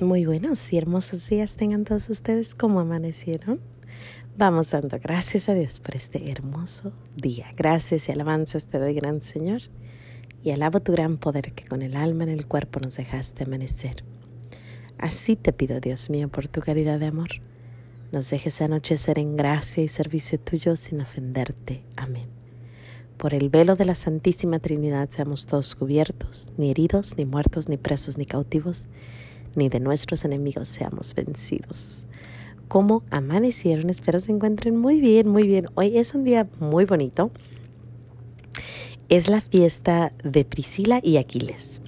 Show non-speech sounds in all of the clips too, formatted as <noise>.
Muy buenos y hermosos días tengan todos ustedes como amanecieron. Vamos dando gracias a Dios por este hermoso día. Gracias y alabanzas te doy, gran Señor, y alabo tu gran poder que con el alma en el cuerpo nos dejaste amanecer. Así te pido, Dios mío, por tu caridad de amor, nos dejes anochecer en gracia y servicio tuyo sin ofenderte. Amén. Por el velo de la Santísima Trinidad seamos todos cubiertos, ni heridos, ni muertos, ni presos, ni cautivos ni de nuestros enemigos seamos vencidos. ¿Cómo amanecieron? Espero se encuentren muy bien, muy bien. Hoy es un día muy bonito. Es la fiesta de Priscila y Aquiles.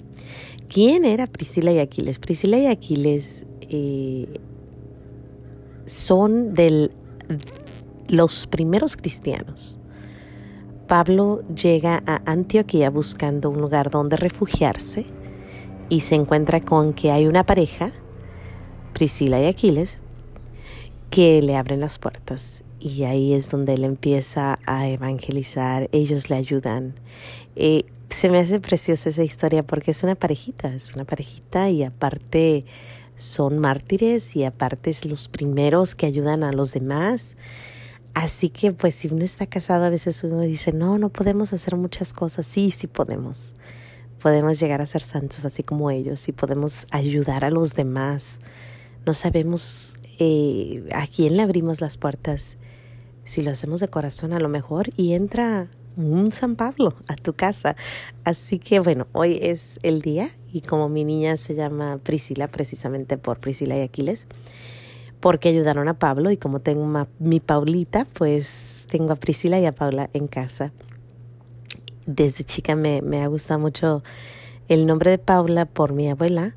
¿Quién era Priscila y Aquiles? Priscila y Aquiles eh, son de los primeros cristianos. Pablo llega a Antioquía buscando un lugar donde refugiarse y se encuentra con que hay una pareja, Priscila y Aquiles, que le abren las puertas y ahí es donde él empieza a evangelizar, ellos le ayudan. Eh, se me hace preciosa esa historia porque es una parejita, es una parejita y aparte son mártires y aparte es los primeros que ayudan a los demás. Así que pues si uno está casado a veces uno dice, no, no podemos hacer muchas cosas, sí, sí podemos podemos llegar a ser santos así como ellos y podemos ayudar a los demás. No sabemos eh, a quién le abrimos las puertas. Si lo hacemos de corazón a lo mejor y entra un San Pablo a tu casa. Así que bueno, hoy es el día y como mi niña se llama Priscila, precisamente por Priscila y Aquiles, porque ayudaron a Pablo y como tengo mi Paulita, pues tengo a Priscila y a Paula en casa desde chica me, me ha gustado mucho el nombre de Paula por mi abuela,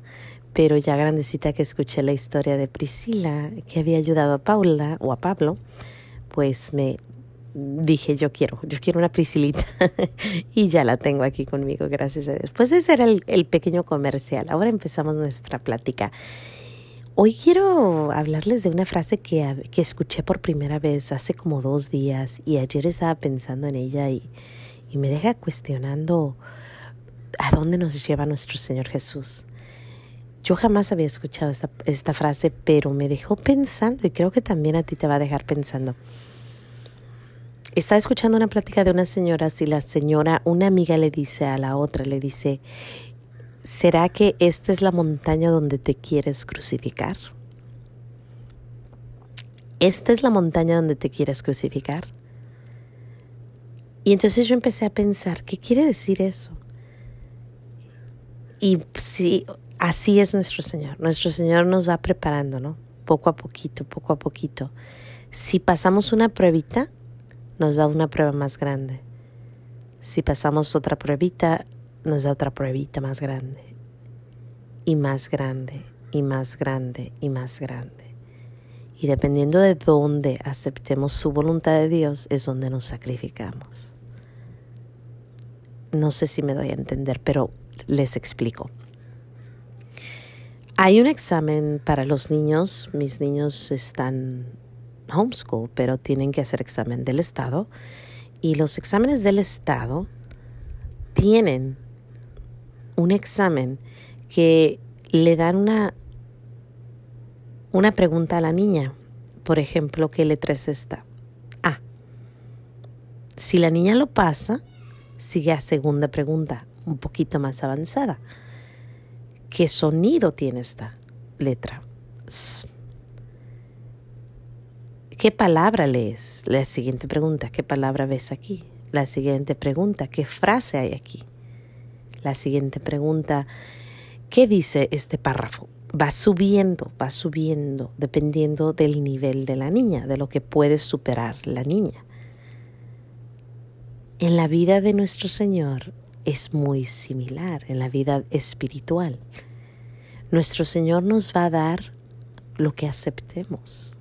pero ya grandecita que escuché la historia de Priscila, que había ayudado a Paula o a Pablo, pues me dije, yo quiero, yo quiero una Priscilita <laughs> y ya la tengo aquí conmigo, gracias a Dios. Pues ese era el, el pequeño comercial. Ahora empezamos nuestra plática. Hoy quiero hablarles de una frase que, que escuché por primera vez hace como dos días y ayer estaba pensando en ella y y me deja cuestionando a dónde nos lleva nuestro Señor Jesús. Yo jamás había escuchado esta, frase, pero me dejó pensando y creo que también a ti te va a dejar pensando. Estaba escuchando una plática de una señora, si la señora, una amiga le dice a la otra, le dice, ¿será que esta es la montaña donde te quieres crucificar? ¿Esta es la montaña donde te quieres crucificar? Y entonces yo empecé a pensar, ¿qué quiere decir eso? Y sí, así es nuestro Señor. Nuestro Señor nos va preparando, ¿no? Poco a poquito, poco a poquito. Si pasamos una pruebita, nos da una prueba más grande. Si pasamos otra pruebita, nos da otra pruebita más grande. Y más grande, y más grande, y más grande. Y dependiendo de dónde aceptemos su voluntad de Dios, es donde nos sacrificamos. No sé si me doy a entender, pero les explico. Hay un examen para los niños. Mis niños están homeschool, pero tienen que hacer examen del Estado. Y los exámenes del Estado tienen un examen que le dan una, una pregunta a la niña. Por ejemplo, ¿qué letra es esta? A. Si la niña lo pasa, sigue a segunda pregunta, un poquito más avanzada. ¿Qué sonido tiene esta letra? ¿Qué palabra lees? La siguiente pregunta, ¿qué palabra ves aquí? La siguiente pregunta, ¿qué frase hay aquí? La siguiente pregunta, ¿qué dice este párrafo? Va subiendo, va subiendo, dependiendo del nivel de la niña, de lo que puede superar la niña en la vida de nuestro Señor es muy similar, en la vida espiritual. Nuestro Señor nos va a dar lo que aceptemos.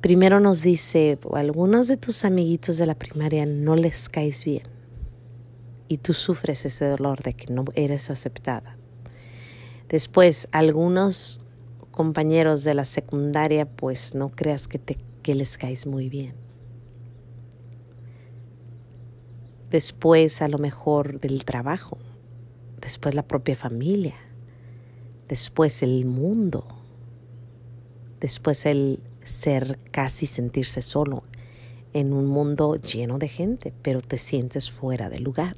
Primero nos dice, algunos de tus amiguitos de la primaria no les caes bien y tú sufres ese dolor de que no eres aceptada. Después, algunos compañeros de la secundaria, pues no creas que, te, que les caes muy bien. Después a lo mejor del trabajo, después la propia familia, después el mundo, después el ser casi sentirse solo en un mundo lleno de gente, pero te sientes fuera de lugar.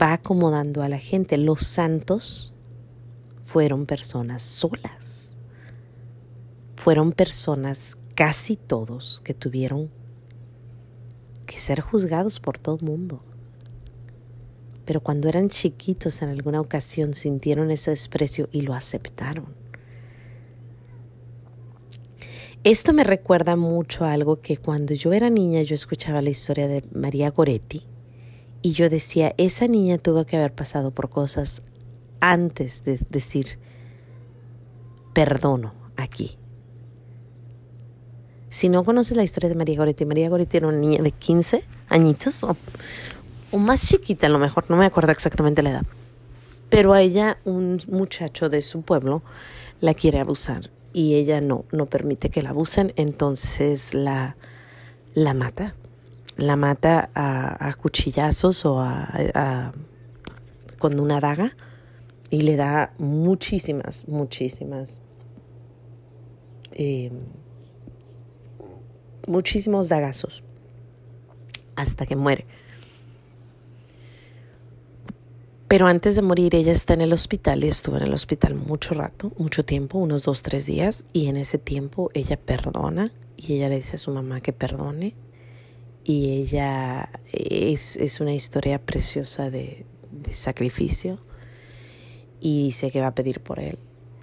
Va acomodando a la gente. Los santos fueron personas solas. Fueron personas, casi todos, que tuvieron que ser juzgados por todo el mundo. Pero cuando eran chiquitos en alguna ocasión sintieron ese desprecio y lo aceptaron. Esto me recuerda mucho a algo que cuando yo era niña yo escuchaba la historia de María Goretti y yo decía, esa niña tuvo que haber pasado por cosas antes de decir, perdono aquí. Si no conoces la historia de María Goretti, María Goretti era una niña de 15 añitos o, más chiquita a lo mejor, no me acuerdo exactamente la edad. Pero a ella un muchacho de su pueblo la quiere abusar y ella no, no permite que la abusen, entonces la, la mata. La mata a, cuchillazos o a, con una daga y le da muchísimas, muchísimas, eh, muchísimos dagazos hasta que muere. Pero antes de morir ella está en el hospital y estuvo en el hospital mucho rato, mucho tiempo, unos dos, tres días, y en ese tiempo ella perdona y ella le dice a su mamá que perdone y ella es, es una historia preciosa de, sacrificio y sé que va a pedir por él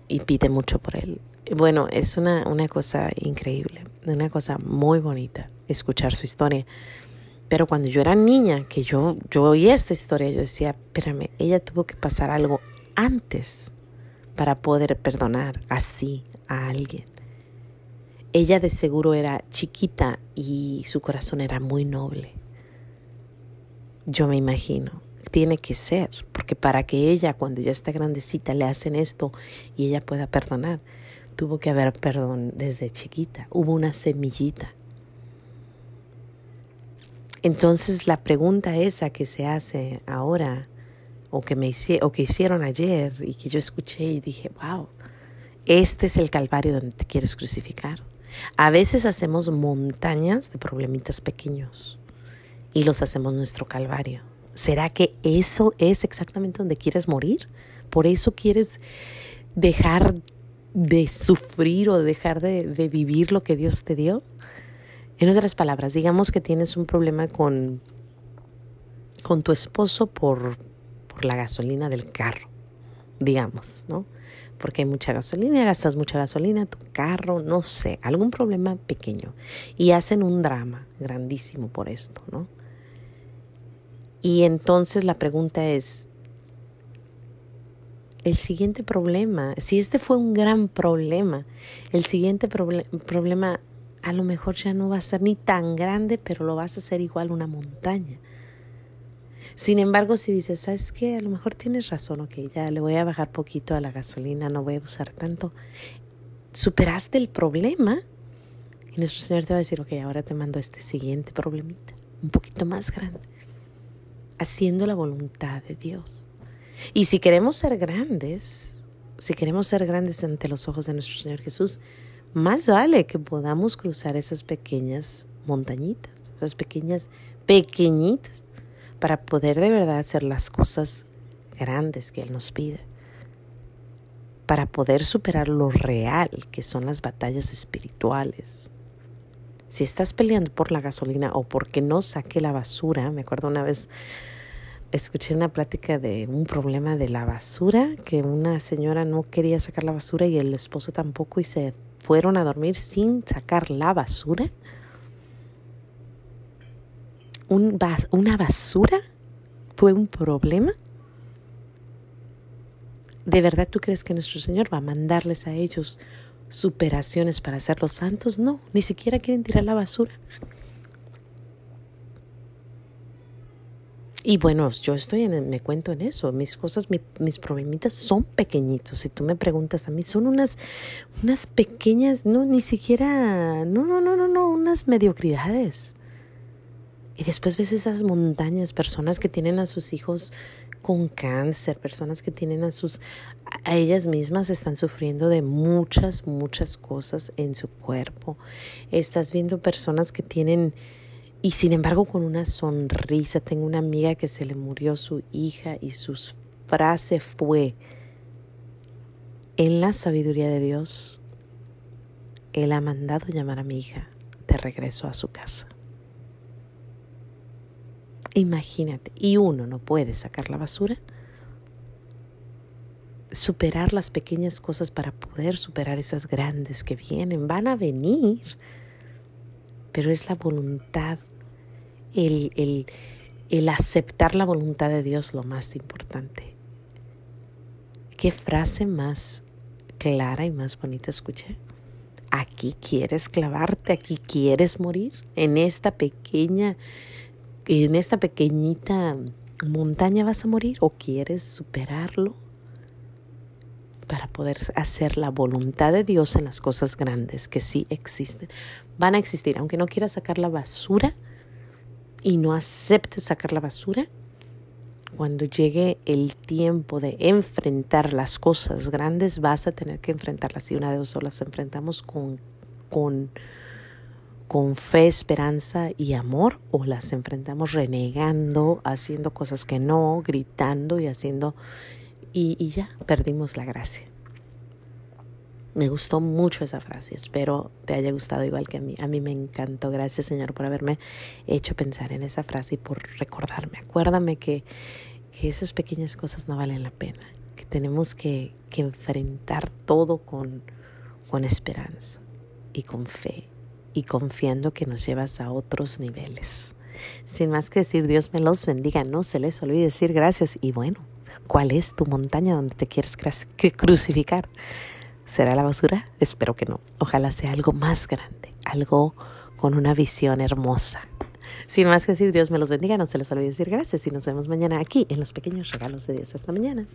y pide mucho por él. Bueno, es una, una cosa increíble, una cosa muy bonita escuchar su historia. Pero cuando yo era niña, que yo, yo oí esta historia, yo decía, espérame, ella tuvo que pasar algo antes para poder perdonar así a alguien. Ella de seguro era chiquita y su corazón era muy noble. Yo me imagino, tiene que ser, porque para que ella cuando ya está grandecita le hacen esto y ella pueda perdonar, tuvo que haber perdón desde chiquita, hubo una semillita entonces la pregunta esa que se hace ahora o que me o que hicieron ayer y que yo escuché y dije, "Wow, este es el calvario donde te quieres crucificar." A veces hacemos montañas de problemitas pequeños y los hacemos nuestro calvario. ¿Será que eso es exactamente donde quieres morir? ¿Por eso quieres dejar de sufrir o dejar de, de vivir lo que Dios te dio? En otras palabras, digamos que tienes un problema con, con tu esposo por, por la gasolina del carro, digamos, ¿no? Porque hay mucha gasolina, gastas mucha gasolina, tu carro, no sé, algún problema pequeño. Y hacen un drama grandísimo por esto, ¿no? Y entonces la pregunta es, el siguiente problema, si este fue un gran problema, el siguiente problema a lo mejor ya no va a ser ni tan grande, pero lo vas a hacer igual una montaña. Sin embargo, si dices, ¿sabes qué? A lo mejor tienes razón, ok, ya le voy a bajar poquito a la gasolina, no voy a usar tanto. Superaste el problema y nuestro Señor te va a decir, ok, ahora te mando este siguiente problemita, un poquito más grande, haciendo la voluntad de Dios. Y si queremos ser grandes, si queremos ser grandes ante los ojos de nuestro Señor Jesús, más vale que podamos cruzar esas pequeñas montañitas, esas pequeñas, pequeñitas, para poder de verdad hacer las cosas grandes que Él nos pide, para poder superar lo real que son las batallas espirituales. Si estás peleando por la gasolina o porque no saque la basura, me acuerdo una vez escuché una plática de un problema de la basura, que una señora no quería sacar la basura y el esposo tampoco y se fueron a dormir sin sacar la basura? ¿Una basura fue un problema? ¿De verdad tú crees que nuestro Señor va a mandarles a ellos superaciones para hacerlos santos? No, ni siquiera quieren tirar la basura. Y bueno, yo estoy en, me cuento en eso. Mis cosas, mis problemitas son pequeñitos. Si tú me preguntas a mí, son unas, unas pequeñas, no, ni siquiera, no, no, no, no, no, unas mediocridades. Y después ves esas montañas, personas que tienen a sus hijos con cáncer, personas que tienen a sus, a ellas mismas están sufriendo de muchas, muchas cosas en su cuerpo. Estás viendo personas que tienen, y sin embargo con una sonrisa, tengo una amiga que se le murió su hija y su frase fue, en la sabiduría de Dios, Él ha mandado llamar a mi hija de regreso a su casa. Imagínate, y uno no puede sacar la basura, superar las pequeñas cosas para poder superar esas grandes que vienen, van a venir, pero es la voluntad, el, el, el aceptar la voluntad de Dios lo más importante. ¿Qué frase más clara y más bonita escuché? Aquí quieres clavarte, aquí quieres morir, en esta pequeña en esta pequeñita montaña vas a morir o quieres superarlo para poder hacer la voluntad de Dios en las cosas grandes que sí existen. Van a existir, aunque no quieras sacar la basura y no aceptes sacar la basura, cuando llegue el tiempo de enfrentar las cosas grandes, vas a tener que enfrentarlas. Y una de dos o las enfrentamos con, con con fe, esperanza y amor o las enfrentamos renegando, haciendo cosas que no, gritando y haciendo y, ya perdimos la gracia. Me gustó mucho esa frase, espero te haya gustado igual que a mí. A mí me encantó, gracias Señor por haberme hecho pensar en esa frase y por recordarme. Acuérdame que, que esas pequeñas cosas no valen la pena, que tenemos que, que enfrentar todo con, con esperanza y con fe y confiando que nos llevas a otros niveles. Sin más que decir, Dios me los bendiga, no se les olvide decir gracias y bueno, ¿cuál es tu montaña donde te quieres crucificar? ¿Será la basura? Espero que no. Ojalá sea algo más grande, algo con una visión hermosa. Sin más que decir, Dios me los bendiga, no se les olvide decir gracias y nos vemos mañana aquí en los pequeños regalos de Dios. Hasta mañana.